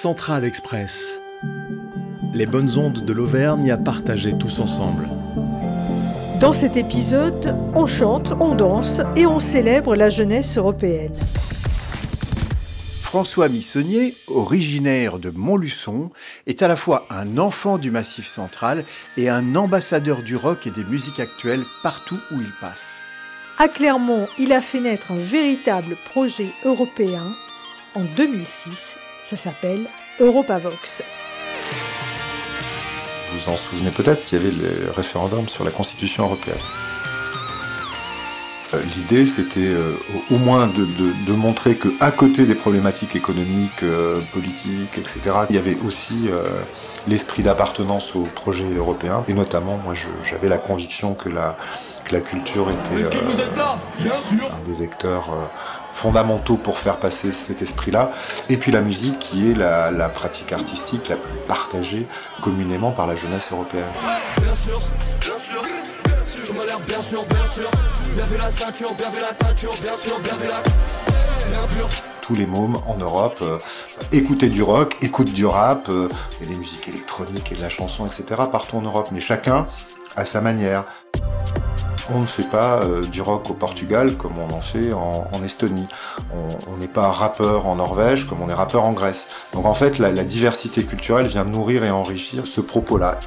Central Express. Les bonnes ondes de l'Auvergne à partager tous ensemble. Dans cet épisode, on chante, on danse et on célèbre la jeunesse européenne. François Missonnier, originaire de Montluçon, est à la fois un enfant du Massif central et un ambassadeur du rock et des musiques actuelles partout où il passe. À Clermont, il a fait naître un véritable projet européen en 2006. Ça s'appelle Europavox. Vous vous en souvenez peut-être, il y avait le référendum sur la Constitution européenne. Euh, l'idée, c'était euh, au moins de, de, montrer que, à côté des problématiques économiques, euh, politiques, etc., il y avait aussi l'esprit d'appartenance au projet européen. Et notamment, moi, j'avais la conviction que la, que la culture était un des vecteurs fondamentaux pour faire passer cet esprit-là. Et puis la musique, qui est la, la, pratique artistique la plus partagée communément par la jeunesse européenne. Bien sûr, bien sûr, bien sûr, bien sûr. Bien vu la ceinture, bien vu la teinture, bien sûr, bien vu la... Tous les mômes en Europe euh, écoutaient du rock, écoutent du rap, euh, et des musiques électroniques et de la chanson, etc. partout en Europe, mais chacun à sa manière. On ne fait pas euh, du rock au Portugal comme on en fait en, Estonie. On n'est pas rappeur en Norvège comme on est rappeur en Grèce. Donc en fait, la, diversité culturelle vient nourrir et enrichir ce propos-là.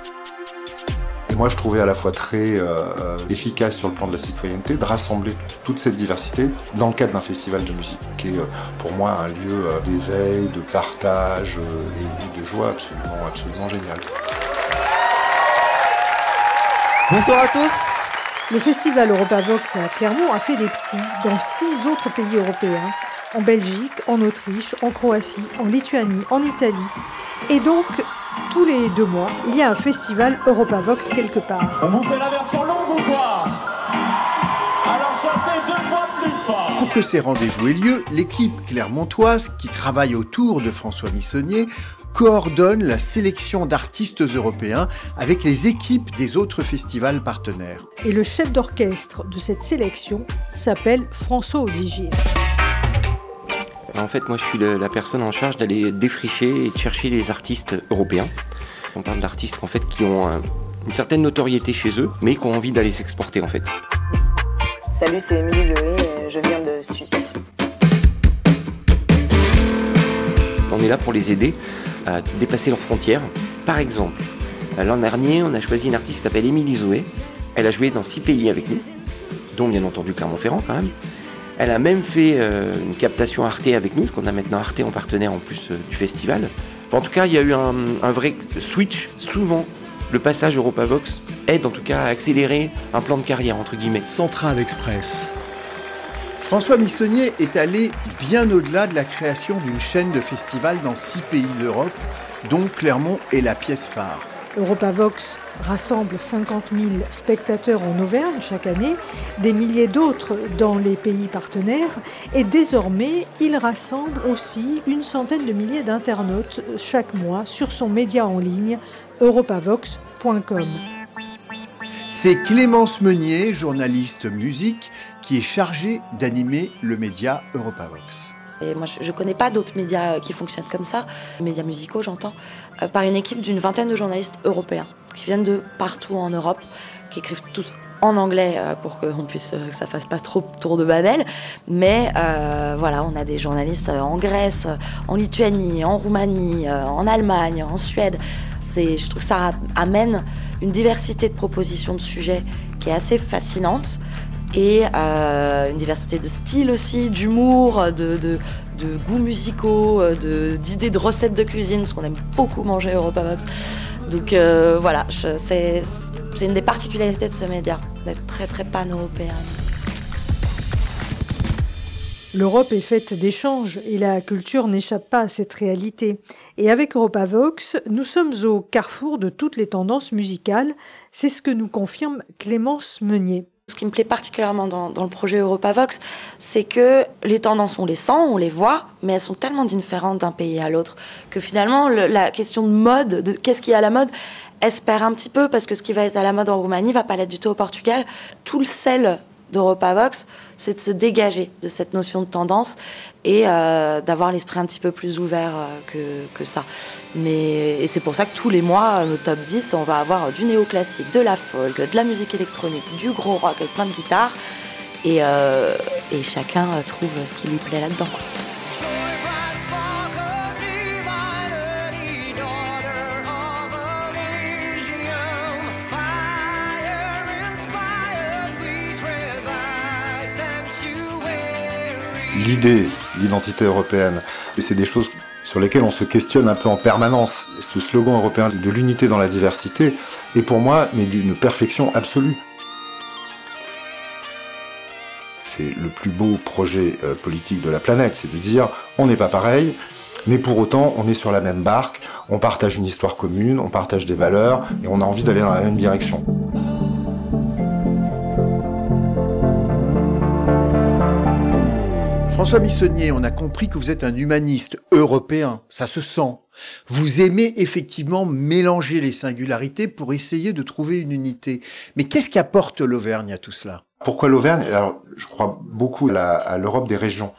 Et moi, je trouvais à la fois très euh, euh, efficace sur le plan de la citoyenneté de rassembler toute cette diversité dans le cadre d'un festival de musique, qui est pour moi un lieu d'éveil, de partage et de joie absolument, absolument génial. Bonsoir à tous. Le festival Europavox à Clermont a fait des petits dans six autres pays européens, en Belgique, en Autriche, en Croatie, en Lituanie, en Italie. Et donc, tous les deux mois, il y a un festival Europavox quelque part. On vous fait la version longue ou quoi Alors chantez deux fois plus fort Pour que ces rendez-vous aient lieu, l'équipe clermontoise, qui travaille autour de François Missonnier, coordonne la sélection d'artistes européens avec les équipes des autres festivals partenaires. Et le chef d'orchestre de cette sélection s'appelle François Audigier. En fait, moi, je suis la personne en charge d'aller défricher et de chercher les artistes européens. On parle d'artistes en fait qui ont une certaine notoriété chez eux, mais qui ont envie d'aller s'exporter en fait. Salut, c'est Émilie Zoé, je viens de Suisse. On est là pour les aider à dépasser leurs frontières. Par exemple, l'an dernier, on a choisi une artiste qui s'appelle Émilie Zoé. Elle a joué dans six pays avec nous, dont bien entendu Clermont-Ferrand quand même. Elle a même fait euh, une captation Arte avec nous, parce qu'on a maintenant Arte en partenaire en plus euh, du festival. en tout cas, il y a eu un, vrai switch. Souvent, le passage Europavox aide en tout cas à accélérer un plan de carrière, entre guillemets. Central Express. François Missonnier est allé bien au-delà de la création d'une chaîne de festivals dans six pays d'Europe, dont Clermont est la pièce phare. Europavox rassemble 50 000 spectateurs en Auvergne chaque année, des milliers d'autres dans les pays partenaires, et désormais il rassemble aussi une centaine de milliers d'internautes chaque mois sur son média en ligne europavox.com. C'est Clémence Meunier, journaliste musique, qui est chargée d'animer le média Europavox. Et moi, je ne connais pas d'autres médias euh, qui fonctionnent comme ça, médias musicaux, j'entends, euh, par une équipe d'une vingtaine de journalistes européens qui viennent de partout en Europe, qui écrivent tous en anglais euh, pour que on puisse que ça fasse pas trop tour de banel. Mais voilà, on a des journalistes en Grèce, en Lituanie, en Roumanie, en Allemagne, en Suède. Je trouve que ça amène une diversité de propositions de sujets qui est assez fascinante et euh, une diversité de styles aussi, d'humour, de, goûts musicaux, d'idées de, recettes de cuisine, parce qu'on aime beaucoup manger Europavox. Donc euh, voilà, c'est une des particularités de ce média, d'être très très pan-européen. L'Europe est faite d'échanges et la culture n'échappe pas à cette réalité. Et avec Europavox, nous sommes au carrefour de toutes les tendances musicales. C'est ce que nous confirme Clémence Meunier. Ce qui me plaît particulièrement dans, le projet Europavox, c'est que les tendances, on les sent, on les voit, mais elles sont tellement différentes d'un pays à l'autre que finalement, la question de mode, de qu'est-ce qui est à la mode, espère un petit peu parce que ce qui va être à la mode en Roumanie va pas l'être du tout au Portugal. Tout le sel d'Europa Vox, c'est de se dégager de cette notion de tendance et euh, d'avoir l'esprit un petit peu plus ouvert euh, que, ça. Mais, et c'est pour ça que tous les mois, nos top 10, on va avoir du néoclassique, de la folk, de la musique électronique, du gros rock avec plein de guitares. Et, euh, et chacun trouve ce qui lui plaît là-dedans. L'idée, l'identité européenne. Et c'est des choses sur lesquelles on se questionne un peu en permanence. Ce slogan européen de l'unité dans la diversité est pour moi mais d'une perfection absolue. C'est le plus beau projet euh, politique de la planète, c'est de dire on n'est pas pareil, mais pour autant on est sur la même barque, on partage une histoire commune, on partage des valeurs et on a envie d'aller dans la même direction. François Missonnier, on a compris que vous êtes un humaniste européen, ça se sent. Vous aimez effectivement mélanger les singularités pour essayer de trouver une unité. Mais qu'est-ce qui apporte l'Auvergne à tout cela? Pourquoi l'Auvergne? Alors, je crois beaucoup à l'Europe des régions,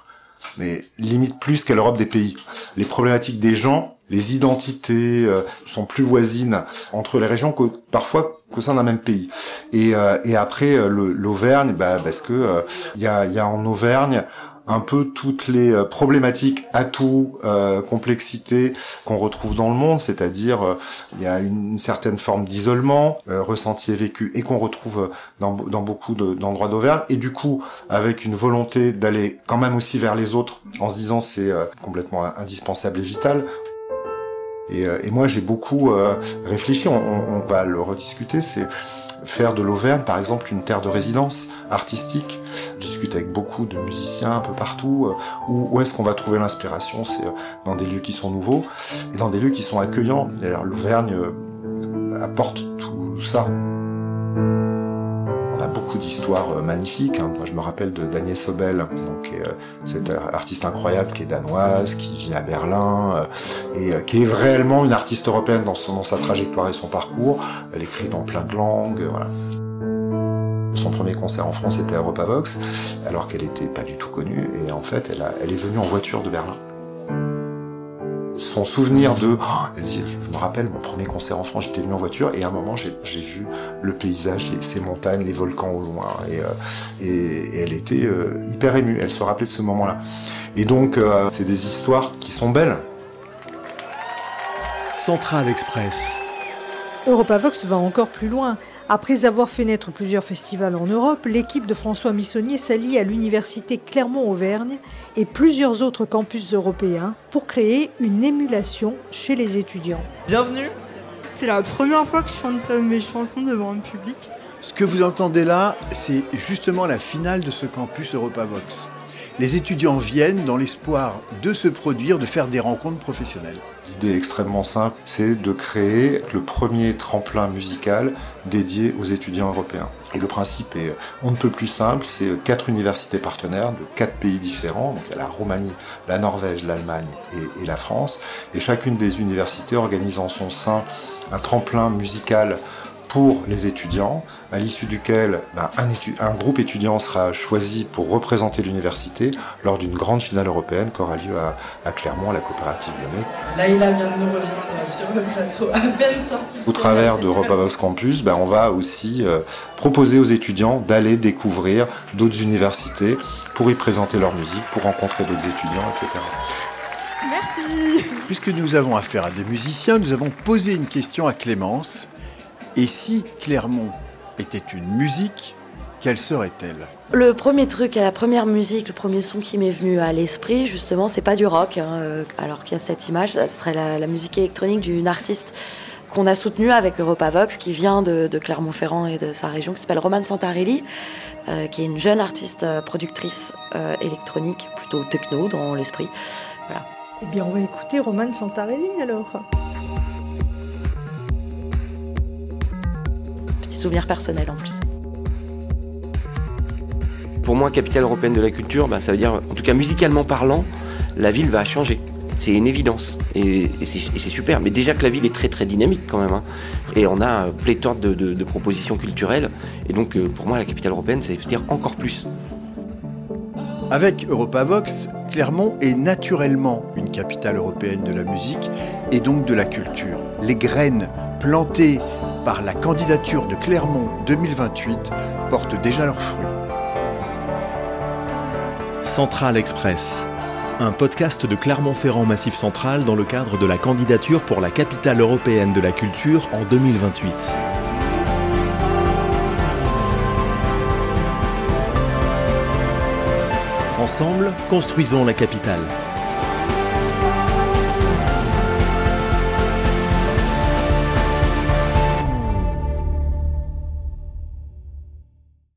mais limite plus qu'à l'Europe des pays. Les problématiques des gens, les identités euh, sont plus voisines entre les régions que parfois qu'au sein d'un même pays. Et, euh, après euh, l'Auvergne, bah, parce que il y a en Auvergne un peu toutes les euh, problématiques, atouts, euh, complexités qu'on retrouve dans le monde, c'est-à-dire euh, il y a une, certaine forme d'isolement ressenti et vécu et qu'on retrouve dans beaucoup d'endroits d'Auvergne et du coup avec une volonté d'aller quand même aussi vers les autres en se disant c'est complètement indispensable et vital. Et, et moi j'ai beaucoup réfléchi, on, on, va le rediscuter, c'est faire de l'Auvergne par exemple une terre de résidence artistique. Je discute avec beaucoup de musiciens un peu partout. Euh, où, où est-ce qu'on va trouver l'inspiration? C'est euh, dans des lieux qui sont nouveaux et dans des lieux qui sont accueillants. L'Auvergne euh, apporte tout ça. A beaucoup d'histoires magnifiques. Hein. Moi, je me rappelle de Daniel Sobel, donc cette artiste incroyable qui est danoise, qui vit à Berlin et qui est réellement une artiste européenne dans, sa trajectoire et son parcours. Elle écrit dans plein de langues. Son premier concert en France était à Europavox, alors qu'elle n'était pas du tout connue, et en fait, elle est venue en voiture de Berlin. Son souvenir de, oh, elle dit, je me rappelle mon premier concert en France, j'étais venu en voiture et à un moment j'ai vu le paysage, ces montagnes, les volcans au loin et, euh, elle était euh, hyper émue. Elle se rappelait de ce moment-là. Et donc euh, c'est des histoires qui sont belles. Central Express. Europavox va encore plus loin. Après avoir fait naître plusieurs festivals en Europe, l'équipe de François Missonnier s'allie à l'université Clermont-Auvergne et plusieurs autres campus européens pour créer une émulation chez les étudiants. Bienvenue C'est la première fois que je chante mes chansons devant un public. Ce que vous entendez là, c'est justement la finale de ce campus Europavox. Les étudiants viennent dans l'espoir de se produire, de faire des rencontres professionnelles. L'idée extrêmement simple, c'est de créer le premier tremplin musical dédié aux étudiants européens. Et le principe est on ne peut plus simple, c'est quatre universités partenaires de quatre pays différents, donc il y a la Roumanie, la Norvège, l'Allemagne et, et la France, et chacune des universités organise en son sein un tremplin musical pour les étudiants, à l'issue duquel ben, un, groupe étudiant sera choisi pour représenter l'université lors d'une grande finale européenne qui aura lieu à, Clermont, à la coopérative Lyonnais. Laïla vient de nous rejoindre sur le plateau, à peine sortie. Au travers de Europavox Campus, ben, on va aussi euh, proposer aux étudiants d'aller découvrir d'autres universités pour y présenter leur musique, pour rencontrer d'autres étudiants, etc. Merci. Puisque nous avons affaire à des musiciens, nous avons posé une question à Clémence et si Clermont était une musique, quelle serait-elle? Le premier truc, la première musique, le premier son qui m'est venu à l'esprit, justement, c'est pas du rock, hein, euh, alors qu'il y a cette image, ce serait la, musique électronique d'une artiste qu'on a soutenue avec Europavox, qui vient de, Clermont-Ferrand et de sa région, qui s'appelle Romane Santarelli, euh, qui est une jeune artiste euh, productrice électronique, plutôt techno dans l'esprit. Voilà. Eh bien, on va écouter Romane Santarelli alors. Souvenir personnel en plus. Pour moi, capitale européenne de la culture, bah, ça veut dire, en tout cas musicalement parlant, la ville va changer. c'est une évidence et, c'est super. Mais déjà que la ville est très très dynamique quand même. Hein. Et on a pléthore de, de, propositions culturelles. Et donc euh, pour moi, la capitale européenne, c'est dire encore plus. Avec Europavox, Clermont est naturellement une capitale européenne de la musique et donc de la culture. Les graines plantées par la candidature de Clermont 2028 portent déjà leurs fruits. Central Express, un podcast de Clermont-Ferrand Massif Central dans le cadre de la candidature pour la capitale européenne de la culture en 2028. Ensemble, construisons la capitale.